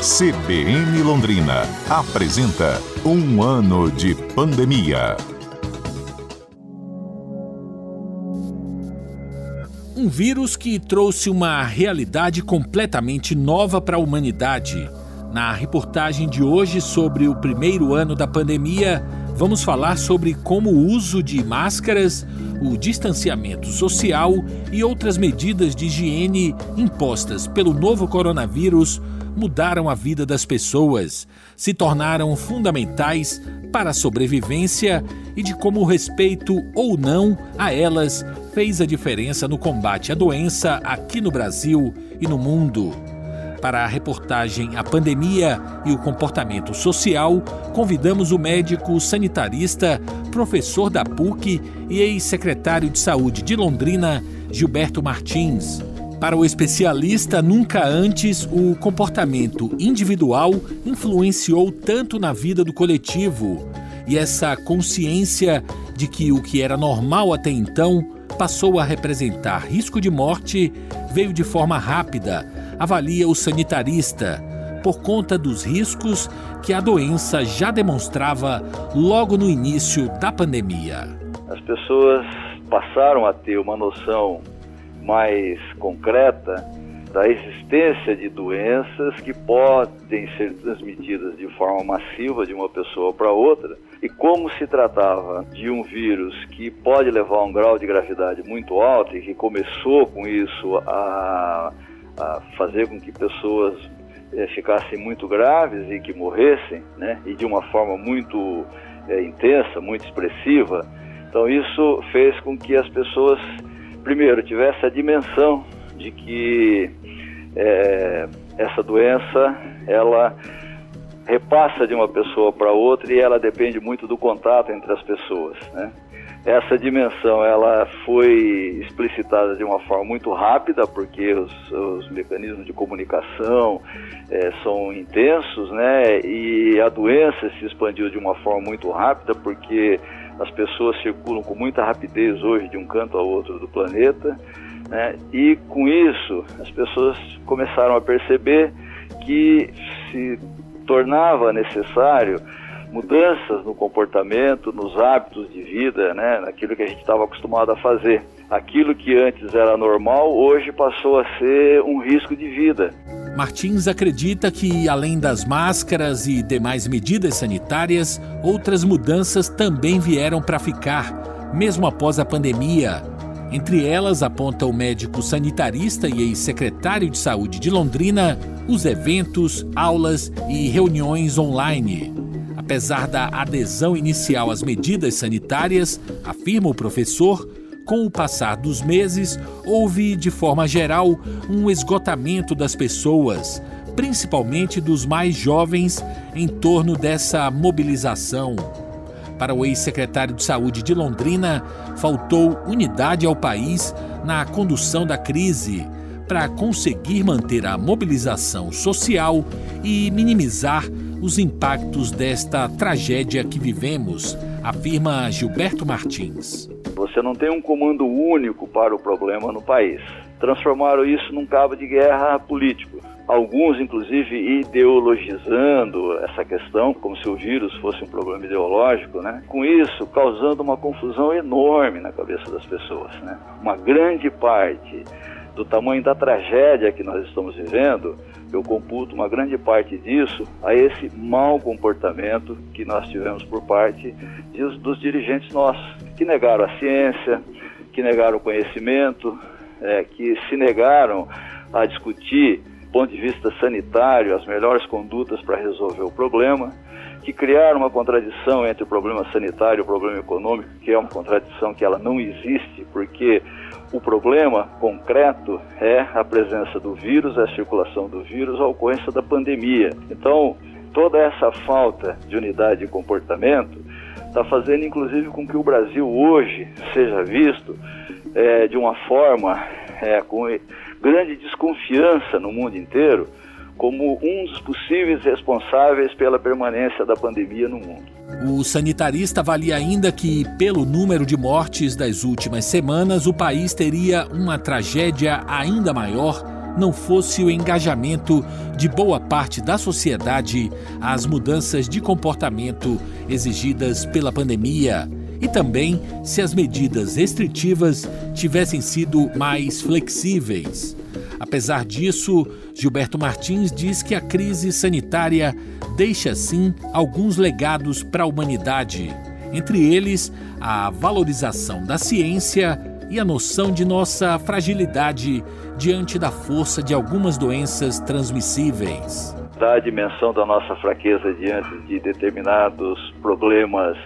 CBN Londrina apresenta Um ano de pandemia. Um vírus que trouxe uma realidade completamente nova para a humanidade. Na reportagem de hoje sobre o primeiro ano da pandemia, vamos falar sobre como o uso de máscaras, o distanciamento social e outras medidas de higiene impostas pelo novo coronavírus mudaram a vida das pessoas, se tornaram fundamentais para a sobrevivência e de como o respeito ou não a elas fez a diferença no combate à doença aqui no Brasil e no mundo. Para a reportagem A Pandemia e o Comportamento Social, convidamos o médico sanitarista, professor da PUC e ex-secretário de Saúde de Londrina, Gilberto Martins. Para o especialista, nunca antes o comportamento individual influenciou tanto na vida do coletivo. E essa consciência de que o que era normal até então passou a representar risco de morte veio de forma rápida avalia o sanitarista, por conta dos riscos que a doença já demonstrava logo no início da pandemia. As pessoas passaram a ter uma noção mais concreta da existência de doenças que podem ser transmitidas de forma massiva de uma pessoa para outra e como se tratava de um vírus que pode levar a um grau de gravidade muito alto e que começou com isso a a fazer com que pessoas é, ficassem muito graves e que morressem, né? E de uma forma muito é, intensa, muito expressiva. Então isso fez com que as pessoas, primeiro, tivessem a dimensão de que é, essa doença ela repassa de uma pessoa para outra e ela depende muito do contato entre as pessoas, né? Essa dimensão ela foi explicitada de uma forma muito rápida, porque os, os mecanismos de comunicação é, são intensos, né? E a doença se expandiu de uma forma muito rápida, porque as pessoas circulam com muita rapidez hoje de um canto ao outro do planeta, né? E com isso as pessoas começaram a perceber que se tornava necessário mudanças no comportamento, nos hábitos de vida, né, naquilo que a gente estava acostumado a fazer. Aquilo que antes era normal, hoje passou a ser um risco de vida. Martins acredita que, além das máscaras e demais medidas sanitárias, outras mudanças também vieram para ficar, mesmo após a pandemia. Entre elas, aponta o médico sanitarista e ex-secretário de saúde de Londrina, os eventos, aulas e reuniões online. Apesar da adesão inicial às medidas sanitárias, afirma o professor, com o passar dos meses, houve, de forma geral, um esgotamento das pessoas, principalmente dos mais jovens, em torno dessa mobilização. Para o ex-secretário de Saúde de Londrina, faltou unidade ao país na condução da crise para conseguir manter a mobilização social e minimizar os impactos desta tragédia que vivemos, afirma Gilberto Martins. Você não tem um comando único para o problema no país. Transformaram isso num cabo de guerra político. Alguns, inclusive, ideologizando essa questão, como se o vírus fosse um problema ideológico, né? Com isso, causando uma confusão enorme na cabeça das pessoas, né? Uma grande parte do tamanho da tragédia que nós estamos vivendo, eu computo uma grande parte disso a esse mau comportamento que nós tivemos por parte dos dirigentes nossos, que negaram a ciência, que negaram o conhecimento, é, que se negaram a discutir, ponto de vista sanitário, as melhores condutas para resolver o problema, que criaram uma contradição entre o problema sanitário e o problema econômico, que é uma contradição que ela não existe, porque o problema concreto é a presença do vírus, a circulação do vírus, a ocorrência da pandemia. Então, toda essa falta de unidade de comportamento está fazendo, inclusive, com que o Brasil hoje seja visto é, de uma forma é, com grande desconfiança no mundo inteiro como um dos possíveis responsáveis pela permanência da pandemia no mundo. O sanitarista avalia ainda que, pelo número de mortes das últimas semanas, o país teria uma tragédia ainda maior não fosse o engajamento de boa parte da sociedade às mudanças de comportamento exigidas pela pandemia e também se as medidas restritivas tivessem sido mais flexíveis. Apesar disso, Gilberto Martins diz que a crise sanitária deixa sim alguns legados para a humanidade, entre eles a valorização da ciência e a noção de nossa fragilidade diante da força de algumas doenças transmissíveis. Da dimensão da nossa fraqueza diante de determinados problemas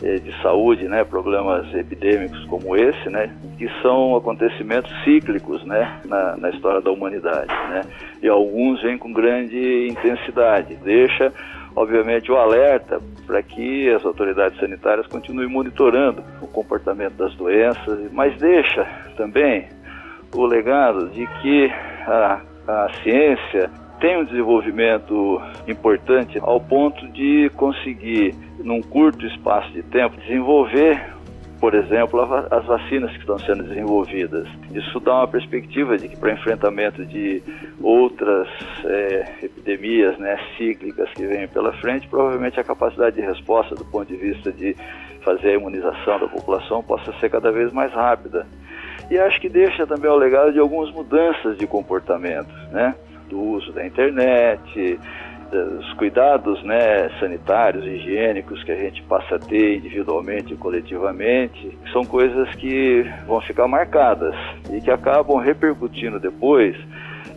de saúde, né, problemas epidêmicos como esse, né, que são acontecimentos cíclicos, né, na, na história da humanidade, né, e alguns vêm com grande intensidade. Deixa obviamente, o alerta para que as autoridades sanitárias continuem monitorando o comportamento das doenças, mas deixa também o legado de que a, a ciência tem um desenvolvimento importante ao ponto de conseguir, num curto espaço de tempo, desenvolver por exemplo, as vacinas que estão sendo desenvolvidas. Isso dá uma perspectiva de que para enfrentamento de outras é, epidemias né, cíclicas que vêm pela frente, provavelmente a capacidade de resposta do ponto de vista de fazer a imunização da população possa ser cada vez mais rápida. E acho que deixa também o legado de algumas mudanças de comportamento, né? Do uso da internet, os cuidados né, sanitários, higiênicos que a gente passa a ter individualmente e coletivamente, são coisas que vão ficar marcadas e que acabam repercutindo depois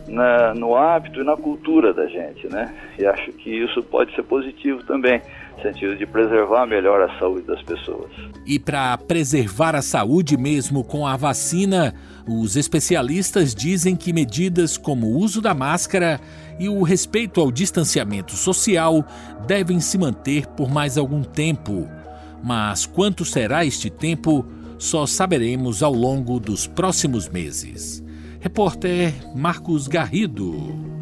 na, no hábito e na cultura da gente, né? E acho que isso pode ser positivo também, no sentido de preservar melhor a saúde das pessoas. E para preservar a saúde mesmo com a vacina, os especialistas dizem que medidas como o uso da máscara e o respeito ao distanciamento social devem se manter por mais algum tempo. Mas quanto será este tempo, só saberemos ao longo dos próximos meses. Repórter Marcos Garrido.